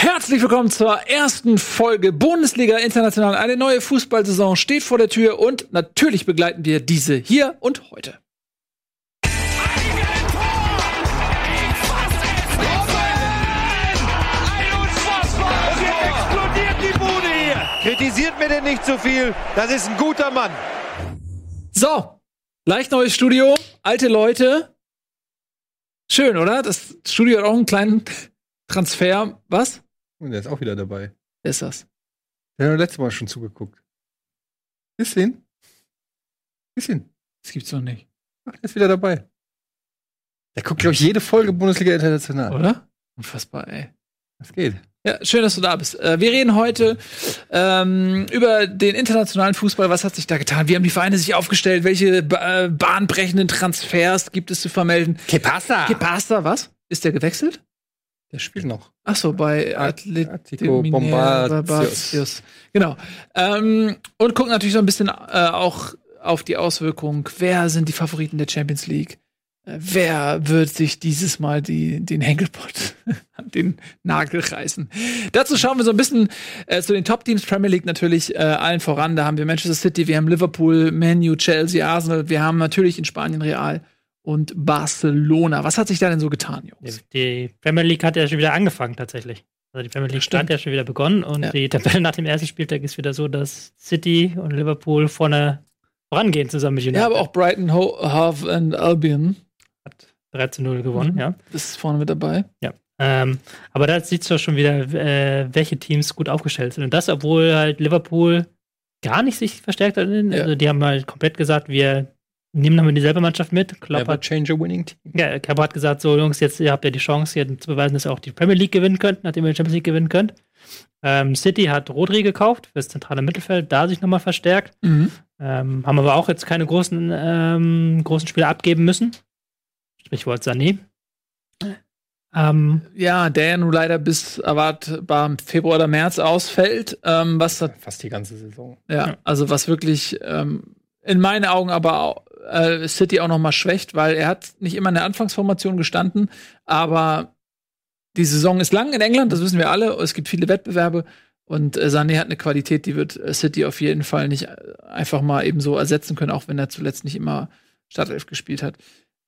Herzlich willkommen zur ersten Folge Bundesliga International. Eine neue Fußballsaison steht vor der Tür und natürlich begleiten wir diese hier und heute. Kritisiert mir denn nicht so viel. Das ist ein guter Mann. So, leicht neues Studio, alte Leute. Schön, oder? Das Studio hat auch einen kleinen Transfer. Was? Und der ist auch wieder dabei. Wer ist das? Der hat letztes Mal schon zugeguckt. Bisschen. Bisschen. Das gibt's noch nicht. Ach, der ist wieder dabei. Der guckt, glaube ich, jede Folge Bundesliga International. Oder? Unfassbar, ey. Das geht. Ja, schön, dass du da bist. Äh, wir reden heute ähm, über den internationalen Fußball. Was hat sich da getan? Wie haben die Vereine sich aufgestellt? Welche ba äh, bahnbrechenden Transfers gibt es zu vermelden? Que pasa? Que pasa, was? Ist der gewechselt? Der spielt noch. Ach so, bei Atletico Bombatios. Genau. Ähm, und gucken natürlich so ein bisschen äh, auch auf die Auswirkungen. Wer sind die Favoriten der Champions League? Äh, wer wird sich dieses Mal die, den Henkelpott an den Nagel reißen? Dazu schauen wir so ein bisschen äh, zu den Top-Teams Premier League natürlich äh, allen voran. Da haben wir Manchester City, wir haben Liverpool, Man U, Chelsea, Arsenal. Wir haben natürlich in Spanien Real und Barcelona. Was hat sich da denn so getan, Jungs? Die Premier League hat ja schon wieder angefangen tatsächlich. Also die Premier League Stimmt. hat ja schon wieder begonnen und Ja. die Tabelle nach dem ersten Spieltag ist wieder so, dass City und Liverpool vorne vorangehen zusammen mit United. Ja, aber auch Brighton, Ho Hove and Albion hat 3 zu 0 gewonnen, Mhm. ja. ist vorne mit dabei. Ähm, aber da sieht es schon wieder, äh, welche Teams gut aufgestellt sind. Und das, obwohl halt Liverpool gar nicht sich verstärkt hat. Ja. Also die haben halt komplett gesagt, wir nehmen nochmal dieselbe Mannschaft mit. Klopp Never hat change a winning team. Ja, Kerber hat gesagt, so Jungs, jetzt ihr habt ja die Chance, hier zu beweisen, dass ihr auch die Premier League gewinnen könnt, nachdem ihr die Champions League gewinnen könnt. Ähm, City hat Rodri gekauft fürs zentrale Mittelfeld, da sich nochmal verstärkt. Mhm. Ähm, haben aber auch jetzt keine großen, ähm, großen Spieler abgeben müssen. Sprichwort Sané. Ähm, Ja, der ja nun leider bis erwartbar im Februar oder März ausfällt. Ähm, was Fast die ganze Saison. ja, also was wirklich ähm, in meinen Augen aber auch, äh, City auch noch mal schwächt, weil er hat nicht immer in der Anfangsformation gestanden, aber die Saison ist lang in England, das wissen wir alle. Es gibt viele Wettbewerbe und äh, Sané hat eine Qualität, die wird äh, City auf jeden Fall nicht äh, einfach mal eben so ersetzen können, auch wenn er zuletzt nicht immer Startelf gespielt hat.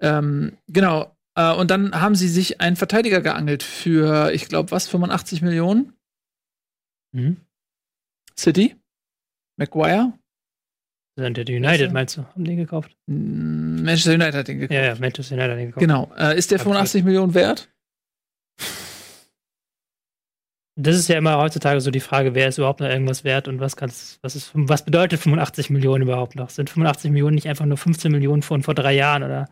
Ähm, genau. Äh, und dann haben sie sich einen Verteidiger geangelt für, ich glaube, was, 85 Millionen? mhm. City? Maguire? Sind ja die United, meinst du? Haben die gekauft? Mm, Manchester United hat den gekauft. Ja, ja, Manchester United hat den gekauft. Genau. Äh, ist der Hab ich 85 Millionen wert? Das ist ja immer heutzutage so die Frage, wer ist überhaupt noch irgendwas wert und was kann's, was ist, was bedeutet 85 Millionen überhaupt noch? Sind 85 Millionen nicht einfach nur 15 Millionen von vor drei Jahren oder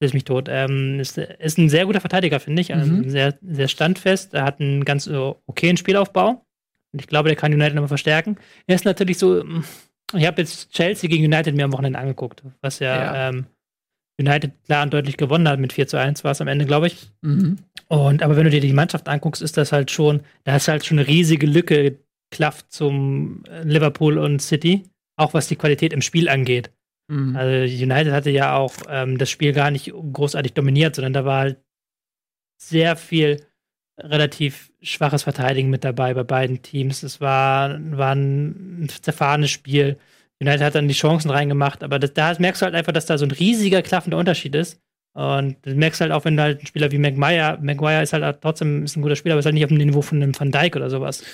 ist mich tot? Ähm, ist, ist ein sehr guter Verteidiger, finde ich. Also Mhm. sehr, sehr standfest. Er hat einen ganz äh, okayen Spielaufbau. Und ich glaube, der kann United nochmal verstärken. Er ist natürlich so, mm, ich habe jetzt Chelsea gegen United mir am Wochenende angeguckt, was ja, Ja. Ähm, United klar und deutlich gewonnen hat mit 4 zu 1 war es am Ende, glaube ich. Mhm. Und aber wenn du dir die Mannschaft anguckst, ist das halt schon, da ist halt schon eine riesige Lücke klafft zum äh, Liverpool und City, auch was die Qualität im Spiel angeht. Mhm. Also United hatte ja auch ähm, das Spiel gar nicht großartig dominiert, sondern da war halt sehr viel relativ schwaches Verteidigen mit dabei bei beiden Teams. Es war, war ein zerfahrenes Spiel. United hat dann die Chancen reingemacht, aber das, da merkst du halt einfach, dass da so ein riesiger klaffender Unterschied ist. Und du merkst halt auch, wenn du halt ein Spieler wie Maguire, Maguire ist halt trotzdem ist ein guter Spieler, aber ist halt nicht auf dem Niveau von einem Van Dijk oder sowas.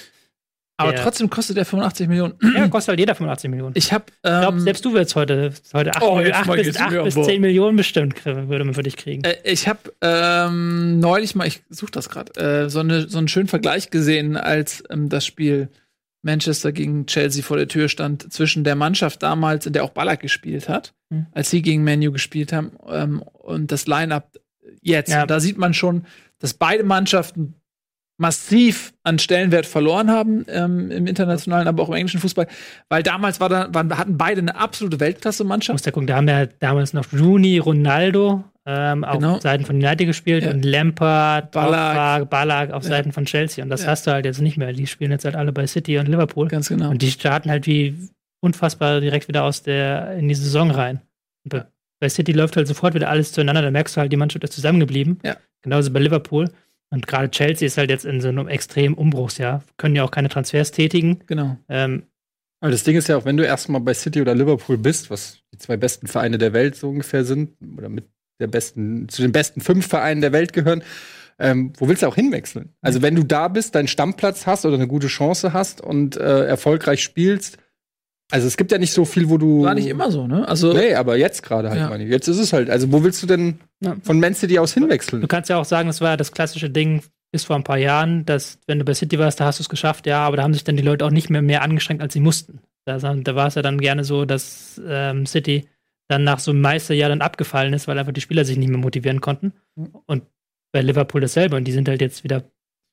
Aber trotzdem kostet der 85 Millionen. Ja, kostet halt jeder 85 Millionen. Ich habe Ich glaube, ähm, selbst du würdest heute, heute 8, Oh, bis, geht's 8 mir bis aber. 10 Millionen bestimmt würde man für dich kriegen. Äh, ich habe ähm, neulich mal, ich suche das gerade, äh, so, eine, so einen schönen Vergleich gesehen, als ähm, das Spiel Manchester gegen Chelsea vor der Tür stand, zwischen der Mannschaft damals, in der auch Ballack gespielt hat, Hm. als sie gegen Manu gespielt haben, ähm, und das Line-Up jetzt. Ja. Da sieht man schon, dass beide Mannschaften massiv an Stellenwert verloren haben ähm, im internationalen, aber auch im englischen Fußball, weil damals war da, waren, hatten beide eine absolute Weltklasse-Mannschaft. muss ja gucken, da haben ja damals noch Rooney, Ronaldo ähm, auf Genau. Seiten von United gespielt Ja. und Lampard, Ballack. Ballack, auf Ja. Seiten von Chelsea. Und das Ja. hast du halt jetzt nicht mehr. Die spielen jetzt halt alle bei City und Liverpool. Ganz genau. Und die starten halt wie unfassbar direkt wieder aus der in die Saison rein. Bei City läuft halt sofort wieder alles zueinander. Da merkst du halt, die Mannschaft ist zusammengeblieben. Ja. Genauso bei Liverpool. Und gerade Chelsea ist halt jetzt in so einem extremen Umbruchsjahr. Können ja auch keine Transfers tätigen. Genau. Ähm, Aber das Ding ist ja auch, wenn du erstmal bei City oder Liverpool bist, was die zwei besten Vereine der Welt so ungefähr sind, oder mit der besten, zu den besten fünf Vereinen der Welt gehören, ähm, wo willst du auch hinwechseln? Also wenn du da bist, deinen Stammplatz hast oder eine gute Chance hast und äh, erfolgreich spielst, also es gibt ja nicht so viel, wo du. War nicht immer so, ne? Also, Nee, aber jetzt gerade halt, Ja. meine ich. Jetzt ist es halt. Also wo willst du denn Ja. von Man City aus hinwechseln? Du kannst ja auch sagen, das war ja das klassische Ding bis vor ein paar Jahren, dass wenn du bei City warst, da hast du es geschafft, ja, aber da haben sich dann die Leute auch nicht mehr, mehr angestrengt, als sie mussten. Da, da war es ja dann gerne so, dass ähm, City dann nach so einem Meisterjahr dann abgefallen ist, weil einfach die Spieler sich nicht mehr motivieren konnten. Und bei Liverpool dasselbe. Und die sind halt jetzt wieder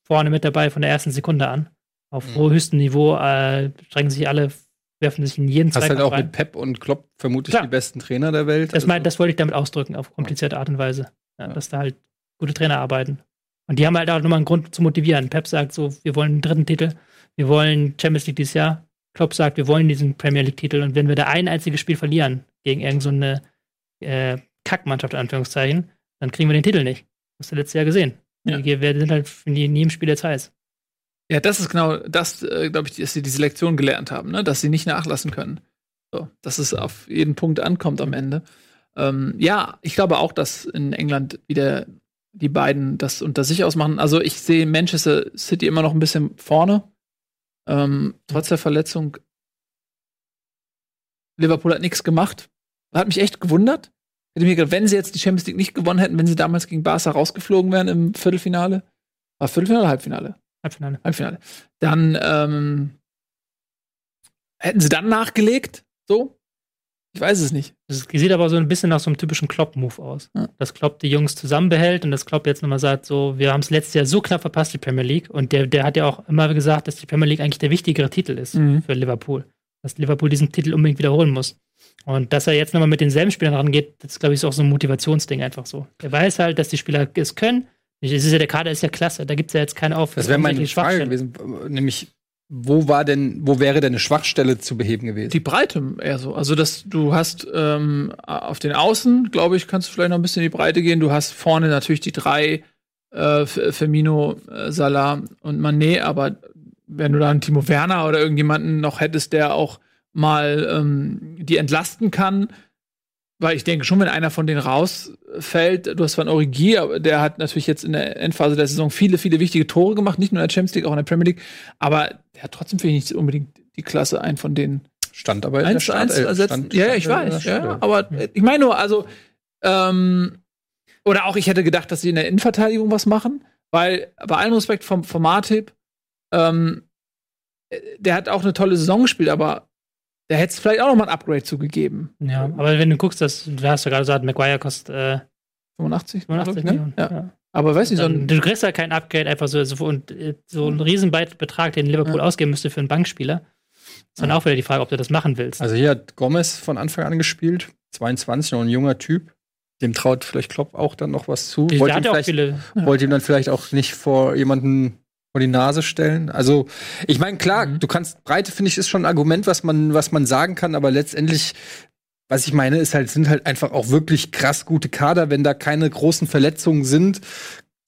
vorne mit dabei von der ersten Sekunde an. Auf Mhm. höchstem Niveau äh, strengen sich alle, werfen sich in jeden Hast halt Zweikampf auch rein. mit Pep und Klopp vermutlich Klar. die besten Trainer der Welt. Das, mein, Also- das wollte ich damit ausdrücken, auf komplizierte Art und Weise. Ja, Ja. Dass da halt gute Trainer arbeiten. Und die haben halt auch nochmal einen Grund zu motivieren. Pep sagt so, wir wollen einen dritten Titel, wir wollen Champions League dieses Jahr. Klopp sagt, wir wollen diesen Premier League-Titel. Und wenn wir da ein einziges Spiel verlieren gegen irgendeine so eine, äh, Kackmannschaft, in Anführungszeichen, dann kriegen wir den Titel nicht. Das hast du letztes Jahr gesehen. Ja. Die, wir sind halt in jedem Spiel jetzt heiß. Ja, das ist genau das, äh, glaube ich, dass sie diese Lektion gelernt haben, ne? dass sie nicht nachlassen können. So, dass es auf jeden Punkt ankommt am Ende. Ähm, ja, ich glaube auch, dass in England wieder die beiden das unter sich ausmachen. Also ich sehe Manchester City immer noch ein bisschen vorne. Ähm, trotz der Verletzung. Liverpool hat nichts gemacht. Hat mich echt gewundert. Hätte mir gedacht, wenn sie jetzt die Champions League nicht gewonnen hätten, wenn sie damals gegen Barca rausgeflogen wären im Viertelfinale. War Viertelfinale Halbfinale? Halbfinale. Halbfinale. Dann ähm, hätten sie dann nachgelegt, so? Ich weiß es nicht. Das sieht aber so ein bisschen nach so einem typischen Klopp-Move aus. Ja. Dass Klopp die Jungs zusammenbehält und dass Klopp jetzt nochmal sagt, so, wir haben es letztes Jahr so knapp verpasst, die Premier League. Und der, der hat ja auch immer gesagt, dass die Premier League eigentlich der wichtigere Titel ist Mhm. für Liverpool. Dass Liverpool diesen Titel unbedingt wiederholen muss. Und dass er jetzt nochmal mit denselben Spielern rangeht, das ist, glaube ich, auch so ein Motivationsding einfach so. Er weiß halt, dass die Spieler es können. Es ist ja, der Kader ist ja klasse, da gibt es ja jetzt keine auf. Das wäre meine Frage Schwachstelle. gewesen, nämlich wo war denn, wo wäre denn eine Schwachstelle zu beheben gewesen? Die Breite eher so. Also, dass du hast ähm, auf den Außen, glaube ich, kannst du vielleicht noch ein bisschen in die Breite gehen. Du hast vorne natürlich die drei, äh, Firmino, äh, Salah und Mané, aber wenn du da einen Timo Werner oder irgendjemanden noch hättest, der auch mal ähm, die entlasten kann, weil ich denke schon, wenn einer von denen rausfällt, du hast zwar einen Origi, aber der hat natürlich jetzt in der Endphase der Saison viele, viele wichtige Tore gemacht, nicht nur in der Champions League, auch in der Premier League, aber der hat trotzdem finde ich nicht unbedingt die Klasse, einen von denen Stand aber in der eins zu eins Startelf. ersetzen. Stand- ja, ja, ich der weiß. Ja, aber äh, ich meine nur, also ähm, oder auch ich hätte gedacht, dass sie in der Innenverteidigung was machen, weil bei allem Respekt vom, vom Martip, ähm, äh, der hat auch eine tolle Saison gespielt, aber da hätte es vielleicht auch noch mal ein Upgrade zugegeben. Ja, aber wenn du guckst, dass, du hast ja gerade gesagt, Maguire kostet äh, 85, 85 ne? Millionen. Ja. Aber weiß nicht, so ein, du kriegst ja kein Upgrade einfach so, so, und, äh, so einen Riesenbetrag, den Liverpool Ja. ausgeben müsste für einen Bankspieler. Ist dann Ja. auch wieder die Frage, ob du das machen willst. Also hier hat Gomez von Anfang an gespielt, 22, noch ein junger Typ. Dem traut vielleicht Klopp auch dann noch was zu. der Wollte ihm, ja auch viele. wollte ihm dann vielleicht auch nicht vor jemanden vor die Nase stellen. Also, ich meine, klar, Mhm. du kannst, Breite finde ich, ist schon ein Argument, was man, was man sagen kann, aber letztendlich, was ich meine, ist halt, sind halt einfach auch wirklich krass gute Kader, wenn da keine großen Verletzungen sind.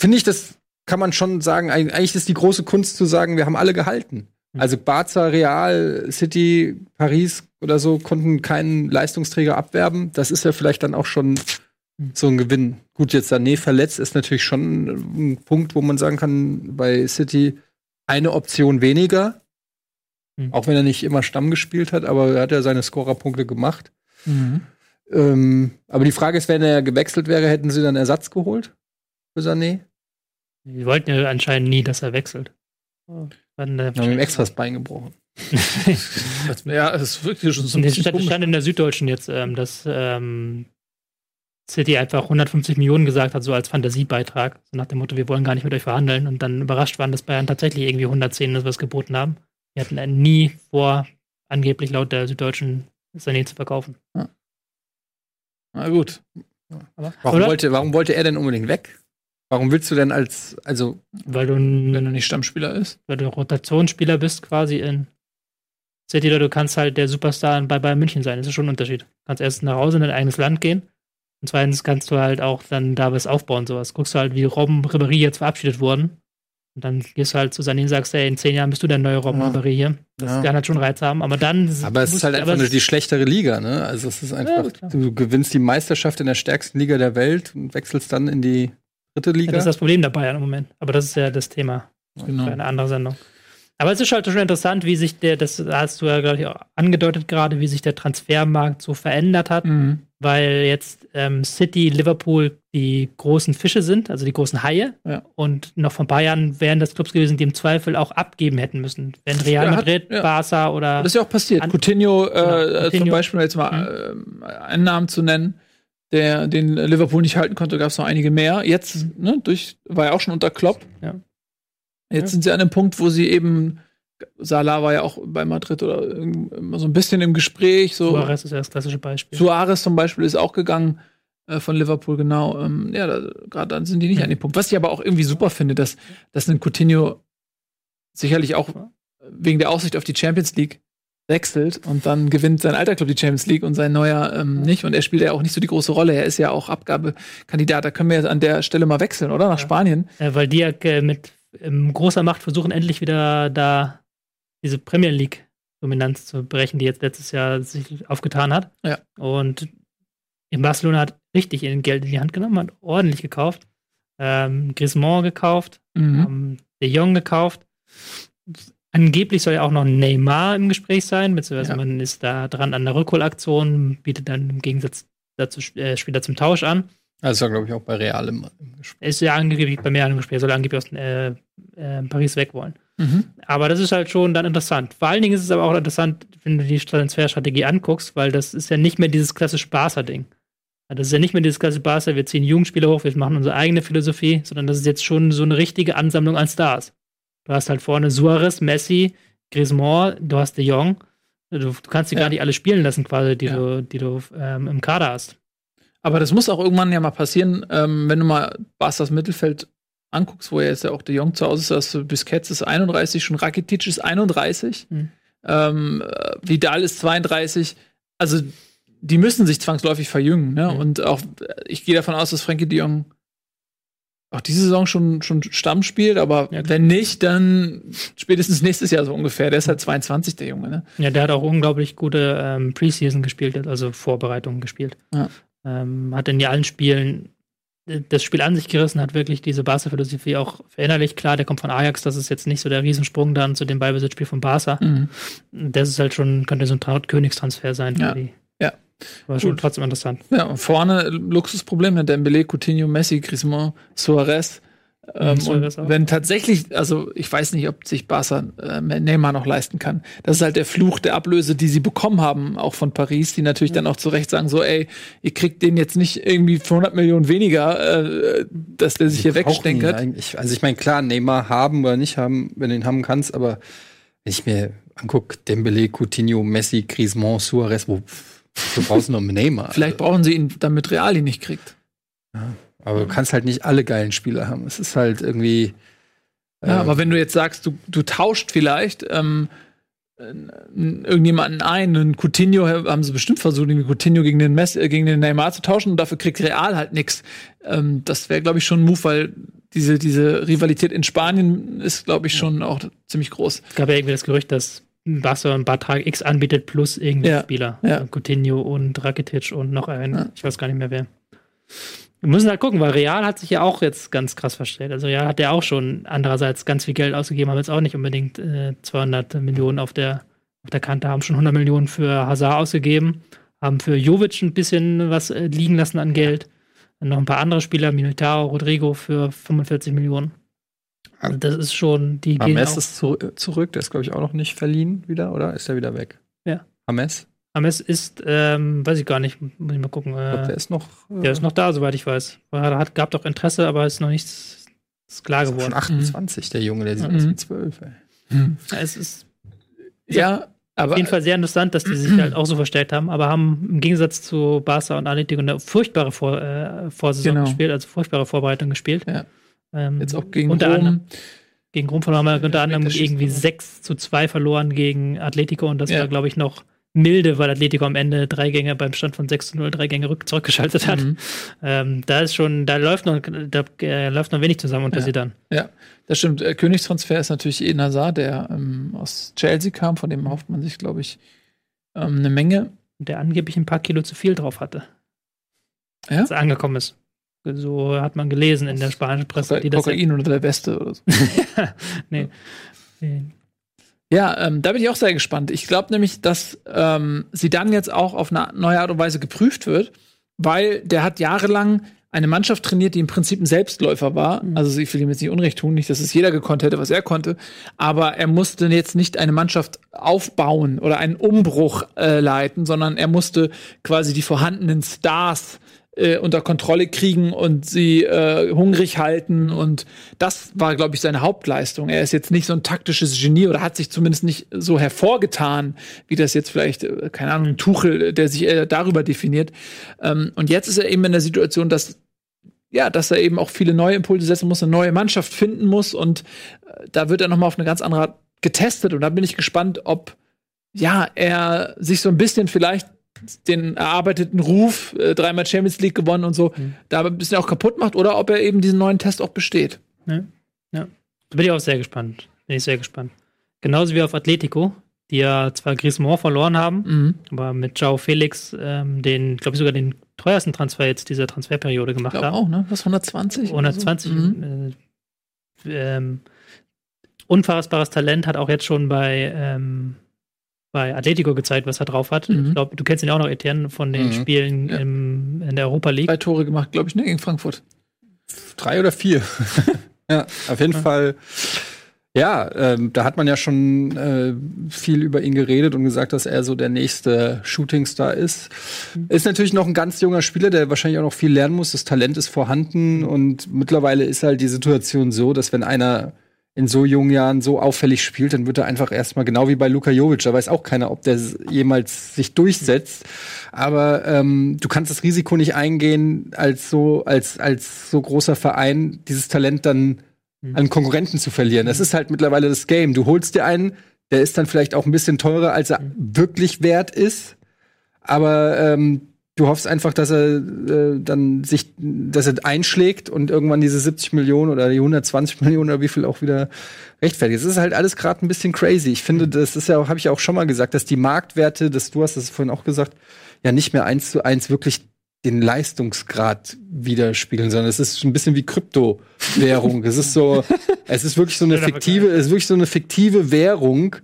Finde ich, das kann man schon sagen, eig- eigentlich ist die große Kunst zu sagen, wir haben alle gehalten. Mhm. Also Barca, Real, City, Paris oder so konnten keinen Leistungsträger abwerben. Das ist ja vielleicht dann auch schon so ein Gewinn. Gut, jetzt Sané verletzt ist natürlich schon ein Punkt, wo man sagen kann, bei City eine Option weniger. Mhm. Auch wenn er nicht immer Stamm gespielt hat, aber er hat ja seine Scorerpunkte gemacht. Mhm. Ähm, aber die Frage ist, wenn er gewechselt wäre, hätten sie dann Ersatz geholt für Sané? Die wollten ja anscheinend nie, dass er wechselt. Dann, äh, Haben ihm extra das Bein gebrochen. ja, es ist wirklich schon so ein bisschen stand in der Süddeutschen jetzt, ähm, dass ähm, City einfach 150 Millionen gesagt hat, so als Fantasiebeitrag. So nach dem Motto, wir wollen gar nicht mit euch verhandeln. Und dann überrascht waren, dass Bayern tatsächlich irgendwie 110 oder was geboten haben. Die hatten nie vor, angeblich laut der Süddeutschen Sané zu verkaufen. Na gut. Warum Oder? wollte, warum wollte er denn unbedingt weg? Warum willst du denn als, also, Weil du, Wenn er nicht Stammspieler ist. weil du Rotationsspieler bist quasi in City oder du kannst halt der Superstar bei Bayern München sein. Das ist schon ein Unterschied. Du kannst erst nach Hause in dein eigenes Land gehen Und zweitens kannst du halt auch dann da was aufbauen, sowas. Guckst du halt, wie Robben Ribéry jetzt verabschiedet wurden. Und dann gehst du halt zu Sané und sagst, ey, in zehn Jahren bist du der neue Robben Ja. Ribéry hier. Das Ja. kann halt schon Reiz haben. Aber dann. Aber es ist halt einfach nur die schlechtere Liga, ne? Also es ist einfach, klar. du gewinnst die Meisterschaft in der stärksten Liga der Welt und wechselst dann in die dritte Ja, Liga. das ist das Problem dabei im Moment. Aber das ist ja das Thema Genau. für eine andere Sendung. Aber es ist halt schon interessant, wie sich der, das hast du ja, glaube ich, auch angedeutet gerade, wie sich der Transfermarkt so verändert hat, Mhm. Weil jetzt ähm, City, Liverpool die großen Fische sind, also die großen Haie. Ja. Und noch vor ein paar Jahren wären das Clubs gewesen, die im Zweifel auch abgeben hätten müssen. Wenn Real Ja, hat- Madrid, ja. Barca oder. Das ist ja auch passiert. Coutinho, äh, Genau, zum Coutinho. Beispiel, jetzt mal ähm, einen Namen zu nennen, der den Liverpool nicht halten konnte, gab es noch einige mehr. Jetzt, ne, durch, war ja auch schon unter Klopp. Jetzt sind sie an einem Punkt, wo sie eben, Salah war ja auch bei Madrid oder so ein bisschen im Gespräch. So. Suarez ist ja das klassische Beispiel. Suarez zum Beispiel ist auch gegangen äh, von Liverpool, genau. Ähm, ja, da- gerade dann sind die nicht Mhm. an dem Punkt. Was ich aber auch irgendwie super finde, dass, dass ein Coutinho sicherlich auch wegen der Aussicht auf die Champions League wechselt und dann gewinnt sein alter Club die Champions League und sein neuer ähm, nicht. Und er spielt ja auch nicht so die große Rolle. Er ist ja auch Abgabekandidat. Da können wir jetzt an der Stelle mal wechseln, oder? Nach Ja. Spanien. Äh, weil die ja äh, mit ähm, großer Macht versuchen, endlich wieder da diese Premier League-Dominanz zu brechen, die jetzt letztes Jahr sich aufgetan hat. Ja. Und in Barcelona hat richtig in Geld in die Hand genommen, hat ordentlich gekauft. Ähm, Griezmann gekauft, Mhm. haben De Jong gekauft. Angeblich soll ja auch noch Neymar im Gespräch sein, beziehungsweise Ja. man ist da dran an der Rückholaktion, bietet dann im Gegensatz dazu äh, Spieler zum Tausch an. War, glaube ich, auch bei Real im, im Gespräch. Ist ja angeblich bei mir im Gespräch, soll angeblich aus äh, äh, Paris weg wollen. Mhm. Aber das ist halt schon dann interessant. Vor allen Dingen ist es aber auch interessant, wenn du die Transferstrategie anguckst, weil das ist ja nicht mehr dieses klassische Barca-Ding. Ja, Das ist ja nicht mehr dieses klassische Barca, wir ziehen Jugendspieler hoch, wir machen unsere eigene Philosophie, sondern das ist jetzt schon so eine richtige Ansammlung an Stars. Du hast halt vorne Suarez, Messi, Griezmann, du hast De Jong. Du, du kannst die Ja. gar nicht alle spielen lassen, quasi, die Ja. du, die du ähm, im Kader hast. Aber das muss auch irgendwann ja mal passieren, ähm, wenn du mal Barca's Mittelfeld anguckst, wo ja jetzt ja auch De Jong zu Hause ist, hast du Busquets ist 31, schon Rakitic ist 31, Mhm. ähm, äh, Vidal ist 32. Also die müssen sich zwangsläufig verjüngen. Ne? Mhm. Und auch ich gehe davon aus, dass Frankie De Jong auch diese Saison schon, schon Stamm spielt, aber Ja, wenn nicht, dann spätestens nächstes Jahr so ungefähr. Der ist halt 22, der Junge. Ne? Ja, der hat auch unglaublich gute ähm, Preseason gespielt, also Vorbereitungen gespielt. Ja. Ähm, hat in allen Spielen das Spiel an sich gerissen, hat wirklich diese Barca-Philosophie auch verinnerlicht. Klar, der kommt von Ajax, das ist jetzt nicht so der Riesensprung dann zu dem Ballbesitzspiel von Barca. Mhm. Das ist halt schon, könnte so ein Tra Königstransfer sein Ja. Ja. War schon Gut. trotzdem interessant. Ja, und vorne Luxusproblem, ne? Dembele, Coutinho, Messi, Griezmann, Suarez. Ähm, wenn tatsächlich, also ich weiß nicht, ob sich Barca äh, Neymar noch leisten kann. Das ist halt der Fluch der Ablöse, die sie bekommen haben, auch von Paris, die natürlich dann auch zu Recht sagen, so, ey, ihr kriegt den jetzt nicht irgendwie für 100 Millionen weniger, äh, dass der sich hier brauchen ihn wegstenkert. Also ich meine, klar, Neymar haben oder nicht haben, wenn du ihn haben kannst, aber wenn ich mir angucke, Dembele, Coutinho, Messi, Griezmann, Suarez, wo du brauchst noch einen Neymar. Vielleicht brauchen sie ihn, damit Real ihn nicht kriegt. Aber du kannst halt nicht alle geilen Spieler haben. Es ist halt irgendwie. Ja, äh, aber wenn du jetzt sagst, du, du tauscht vielleicht ähm, äh, irgendjemanden ein, einen Coutinho haben sie bestimmt versucht, irgendwie Coutinho gegen den, Messi, äh, gegen den Neymar zu tauschen und dafür kriegt Real halt nichts. Ähm, das wäre, glaube ich, schon ein Move, weil diese, diese Rivalität in Spanien ist, glaube ich, schon auch ziemlich groß. Es gab ja irgendwie das Gerücht, dass Barca einen Betrag X anbietet plus irgendwie Ja. Spieler. Ja. Coutinho und Rakitic und noch einen, Ja. ich weiß gar nicht mehr wer. Wir müssen halt gucken, weil Real hat sich ja auch jetzt ganz krass verstellt. Also Real hat ja auch schon andererseits ganz viel Geld ausgegeben, haben jetzt auch nicht unbedingt äh, 200 Millionen auf der, auf der Kante, haben schon 100 Millionen für Hazard ausgegeben, haben für Jovic ein bisschen was äh, liegen lassen an Geld. Dann noch ein paar andere Spieler, Militao, Rodrigo für 45 Millionen. Also das ist schon, die Hames ist zu, zurück, der ist, glaube ich, auch noch nicht verliehen wieder, oder? Ist der wieder weg? Ja. Hames? Hames ist, ähm, weiß ich gar nicht, muss ich mal gucken. Äh, der ist noch. äh, der ist noch da, soweit ich weiß. Er hat, gab doch Interesse, aber ist noch nichts ist klar ist auch schon geworden. 28, der Junge, der sieht Mhm. aus wie 12, ey. Ja, es ist Ja, aber auf jeden Fall sehr interessant, dass die sich halt auch so verstärkt haben, aber haben im Gegensatz zu Barca und Atletico eine furchtbare Vor äh, Vorsaison Genau. gespielt, also furchtbare Vorbereitung gespielt. Ja. Ähm, jetzt auch gegen unter Rom. anderem gegen Rom verloren haben wir unter anderem irgendwie verloren. 6 zu 2 verloren gegen Atletico und das Ja. war, glaube ich, noch milde, weil Atletico am Ende drei Gänge beim Stand von 6 zu 0 drei Gänge rück zurückgeschaltet hat. Mhm. Ähm, da ist schon, da läuft noch, da äh, läuft noch wenig zusammen unter Ja. sie dann. Ja, das stimmt. Äh, Königstransfer ist natürlich Eden Hazard, der ähm, aus Chelsea kam, von dem hofft man sich, glaube ich, ähm, eine Menge. Der angeblich ein paar Kilo zu viel drauf hatte. Ja? Als er angekommen ist. So hat man gelesen in der spanischen Presse. Die das Kokain unter der Weste oder so. nee. Nee. Ja, ähm, da bin ich auch sehr gespannt. Ich glaube nämlich, dass ähm, sie dann jetzt auch auf eine neue Art und Weise geprüft wird, weil der hat jahrelang eine Mannschaft trainiert, die im Prinzip ein Selbstläufer war. Also ich will ihm jetzt nicht Unrecht tun, nicht, dass es jeder gekonnt hätte, was er konnte, aber er musste jetzt nicht eine Mannschaft aufbauen oder einen Umbruch äh, leiten, sondern er musste quasi die vorhandenen Stars äh, unter Kontrolle kriegen und sie äh, hungrig halten. Und das war, glaube ich, seine Hauptleistung. Er ist jetzt nicht so ein taktisches Genie oder hat sich zumindest nicht so hervorgetan, wie das jetzt vielleicht, äh, keine Ahnung, Tuchel, der sich äh, darüber definiert. Ähm, und jetzt ist er eben in der Situation, dass ja, dass er eben auch viele neue Impulse setzen muss, eine neue Mannschaft finden muss und äh, da wird er noch mal auf eine ganz andere Art getestet und da bin ich gespannt, ob ja, er sich so ein bisschen vielleicht den erarbeiteten Ruf, äh, dreimal Champions League gewonnen und so, da ein bisschen auch kaputt macht oder ob er eben diesen neuen Test auch besteht. Ja. ja. Da bin ich auch sehr gespannt. Bin ich sehr gespannt. Genauso wie auf Atletico, die ja zwar Griezmann verloren haben, Mhm. aber mit Joao Felix den, glaube ich, sogar den teuersten Transfer jetzt dieser Transferperiode Ich gemacht glaube haben. auch, ne? Was 120? oder 120. So? Mhm. Äh, ähm, unfassbares Talent hat auch jetzt schon bei, ähm, bei Atletico gezeigt, was er drauf hat. Mhm. Ich glaube, du kennst ihn auch noch, Etienne, von den Mhm. Spielen Ja. im, in der Europa League. Drei Tore gemacht, glaube ich, ne? Gegen Frankfurt. Drei oder vier. ja, auf jeden Fall. Ja, ähm, da hat man ja schon äh, viel über ihn geredet und gesagt, dass er so der nächste Shootingstar ist. Ist natürlich noch ein ganz junger Spieler, der wahrscheinlich auch noch viel lernen muss. Das Talent ist vorhanden und mittlerweile ist halt die Situation so, dass wenn einer in so jungen Jahren so auffällig spielt, dann wird er einfach erstmal genau wie bei Luka Jovic, da weiß auch keiner, ob der jemals sich durchsetzt. Aber ähm, du kannst das Risiko nicht eingehen, als so, als, als so großer Verein dieses Talent dann an Konkurrenten zu verlieren. Das ist halt mittlerweile das Game. Du holst dir einen, der ist dann vielleicht auch ein bisschen teurer, als er wirklich wert ist. Aber ähm, du hoffst einfach, dass er äh, dann sich, dass er einschlägt und irgendwann diese 70 Millionen oder die 120 Millionen oder wie viel auch wieder rechtfertigt. Es ist halt alles gerade ein bisschen crazy. Ich finde, das ist ja, habe ich ja auch schon mal gesagt, dass die Marktwerte, dass du hast das vorhin auch gesagt, ja nicht mehr eins zu eins wirklich den Leistungsgrad widerspiegeln, sondern es ist ein bisschen wie Kryptowährung. es ist so, es ist wirklich so eine fiktive, es ist wirklich so eine fiktive Währung,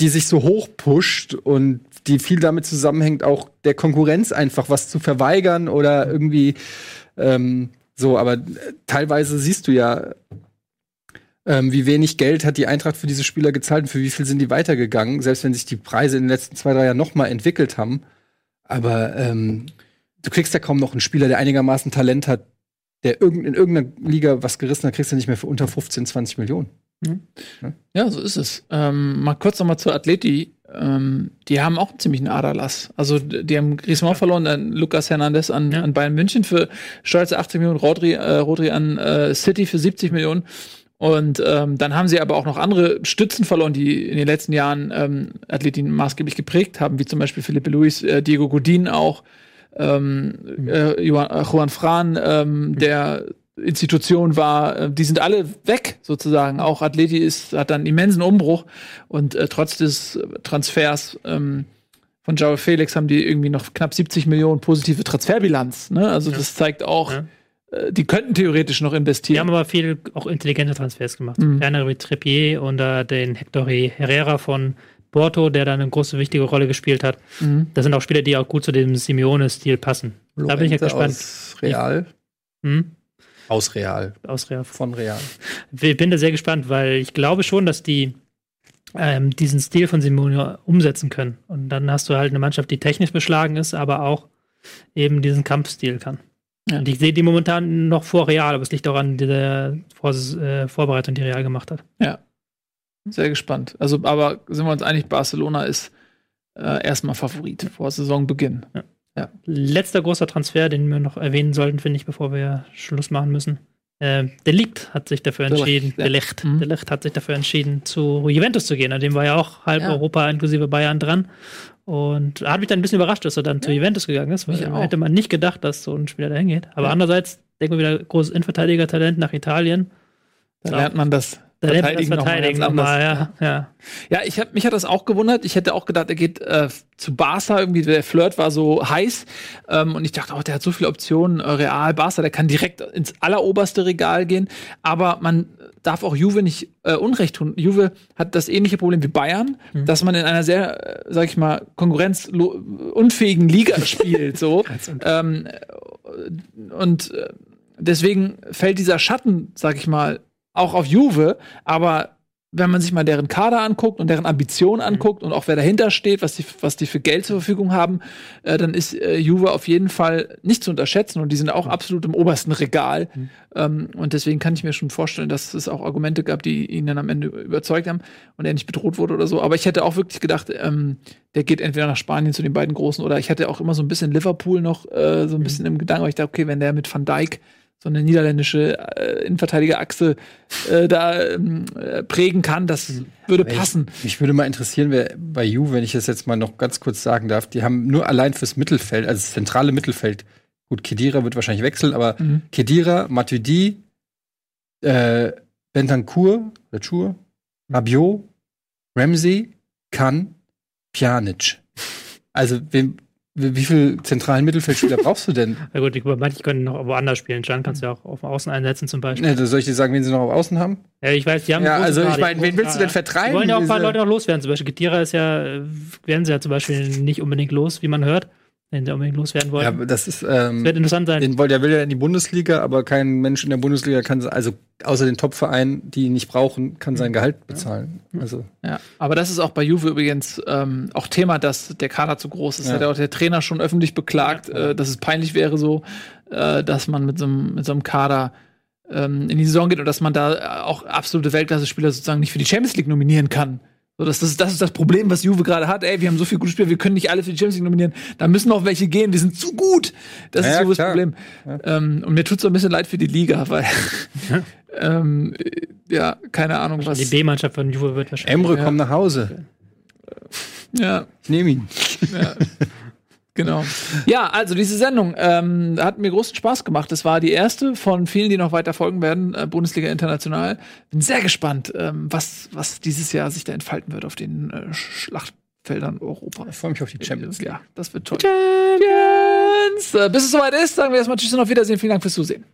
die sich so hoch pusht und die viel damit zusammenhängt, auch der Konkurrenz einfach was zu verweigern oder irgendwie ähm, so. Aber äh, teilweise siehst du ja, ähm, wie wenig Geld hat die Eintracht für diese Spieler gezahlt und für wie viel sind die weitergegangen, selbst wenn sich die Preise in den letzten zwei, drei Jahren noch mal entwickelt haben. Aber ähm, du kriegst ja kaum noch einen Spieler, der einigermaßen Talent hat, der in irgendeiner Liga was gerissen hat, kriegst du nicht mehr für unter 15, 20 Millionen. Ja, so ist es. Ähm, mal kurz noch mal zur Atleti. Ähm, die haben auch ziemlich einen Aderlass. Also die haben Griezmann verloren, dann Lucas Hernandez an, Ja. an Bayern München für stolze 80 Millionen, Rodri, äh, Rodri an äh, City für 70 Millionen. Und ähm, dann haben sie aber auch noch andere Stützen verloren, die in den letzten Jahren ähm, Atleti maßgeblich geprägt haben, wie zum Beispiel Felipe Luis, äh, Diego Godin auch, ähm, äh, Juan, äh, Juan Fran, ähm, der Institution war, äh, die sind alle weg sozusagen. Auch Atleti ist, hat dann einen immensen Umbruch und äh, trotz des Transfers ähm, von Joao Felix haben die irgendwie noch knapp 70 Millionen positive Transferbilanz. Ne? Also das zeigt auch, Ja. äh, die könnten theoretisch noch Die investieren. haben aber viel auch intelligente Transfers gemacht. Mhm. Kleinere wie Trippier und äh, den Hector Herrera von Porto, der dann eine große, wichtige Rolle gespielt hat. Mhm. Das sind auch Spieler, die auch gut zu dem Simeone-Stil passen. Da bin ich ja gespannt. Real. Hm? Aus Real. Aus Real. Von Real. Ich bin da sehr gespannt, weil ich glaube schon, dass die ähm, diesen Stil von Simone umsetzen können. Und dann hast du halt eine Mannschaft, die technisch beschlagen ist, aber auch eben diesen Kampfstil kann. Ja. Und ich sehe die momentan noch vor Real, aber es liegt auch an der vor äh, Vorbereitung, die Real gemacht hat. Sehr gespannt. Also, aber sind wir uns einig, Barcelona ist äh, erstmal Favorit vor Saisonbeginn. Letzter großer Transfer, den wir noch erwähnen sollten, finde ich, bevor wir Schluss machen müssen. äh, Delikt hat sich dafür entschieden, ja. Delicht, Mhm. Delicht hat sich dafür entschieden, zu Juventus zu gehen. An dem war ja auch halb Ja. Europa inklusive Bayern dran. Und hat mich dann ein bisschen überrascht, dass er dann zu Juventus gegangen ist, weil hätte man nicht gedacht, dass so ein Spieler dahin geht. Aber Ja. andererseits denken wir wieder großes Innenverteidiger-Talent nach Italien. Da lernt man das Verteidigen ganz nochmal, ja. ja. Ja, ich hab, mich hat das auch gewundert. Ich hätte auch gedacht, er geht äh, zu Barca irgendwie. Der Flirt war so heiß. Ähm, und ich dachte, oh, der hat so viele Optionen. Äh, Real, Barca, der kann direkt ins alleroberste Regal gehen. Aber man darf auch Juve nicht äh, Unrecht tun. Juve hat das ähnliche Problem wie Bayern, dass man in einer sehr, äh, sag ich mal, konkurrenzunfähigen Liga spielt. So. ähm, und äh, deswegen fällt dieser Schatten, sag ich mal, auch auf Juve, aber wenn man sich mal deren Kader anguckt und deren Ambitionen anguckt und auch wer dahinter steht, was die, was die für Geld zur Verfügung haben, äh, dann ist äh, Juve auf jeden Fall nicht zu unterschätzen und die sind auch absolut im obersten Regal. Ähm, und deswegen kann ich mir schon vorstellen, dass es auch Argumente gab, die ihn dann am Ende überzeugt haben und er nicht bedroht wurde oder so. Aber ich hätte auch wirklich gedacht, ähm, der geht entweder nach Spanien zu den beiden Großen oder ich hatte auch immer so ein bisschen Liverpool noch äh, so ein bisschen im Gedanken, aber ich dachte, okay, wenn der mit Van Dijk so eine niederländische äh, Innenverteidigerachse äh, da ähm, äh, prägen kann, das würde Mich- passen. Mich würde mal interessieren, wer bei Juve, wenn ich das jetzt mal noch ganz kurz sagen darf, die haben nur allein fürs Mittelfeld, also das zentrale Mittelfeld, gut, Kedira wird wahrscheinlich wechseln, aber Mhm. Kedira, Matuidi, äh, Bentancur, Rabiot, Ramsey, Kann, Pjanic. Also, wem, wie viel zentralen Mittelfeldspieler brauchst du denn? Na gut, die, manche können noch woanders spielen. Can kannst du ja auch auf Außen einsetzen zum Beispiel. Ne, soll ich dir sagen, wen sie noch auf Außen haben? Ja, ich weiß, die haben Ja, also ich meine, wen willst du denn vertreiben? Die wollen ja auch ein paar Leute noch loswerden. Zum Beispiel Getira ist ja, werden sie ja zum Beispiel nicht unbedingt los, wie man hört, wenn sie unbedingt loswerden wollen. Ja, das ist, ähm, wird interessant sein. Den, der will ja in die Bundesliga, aber kein Mensch in der Bundesliga kann, also außer den Top-Vereinen, die ihn nicht brauchen, kann sein Gehalt bezahlen. Also, Ja, aber das ist auch bei Juve übrigens ähm, auch Thema, dass der Kader zu groß ist. Ja. Hat ja auch der Trainer schon öffentlich beklagt, äh, dass es peinlich wäre, so, äh, dass man mit so einem mit so einem Kader ähm, in die Saison geht und dass man da auch absolute Weltklasse-Spieler sozusagen nicht für die Champions League nominieren kann. So, das, das, ist- das ist das Problem, was Juve gerade hat. Ey, wir haben so viele gute Spieler, wir können nicht alle für die Champions League nominieren. Da müssen noch welche gehen. Wir sind zu gut. Das Ja, ist ja, Juves klar. Problem. Ähm, und mir tut so ein bisschen leid für die Liga, weil ähm, ja, keine Ahnung, was. die B-Mannschaft von Juve wird wahrscheinlich. Emre, Ja. komm nach Hause. Ja, Ich nehme ihn. Genau. Ja, also diese Sendung ähm, hat mir großen Spaß gemacht. Das war die erste von vielen, die noch weiter folgen werden, äh, Bundesliga International. Bin sehr gespannt, ähm, was, was dieses Jahr sich da entfalten wird auf den äh, Schlachtfeldern Europas. Ich freue mich auf die Champions League. Ja, das wird toll. Champions! Äh, bis es soweit ist, sagen wir erstmal Tschüss und auf Wiedersehen. Vielen Dank fürs Zusehen.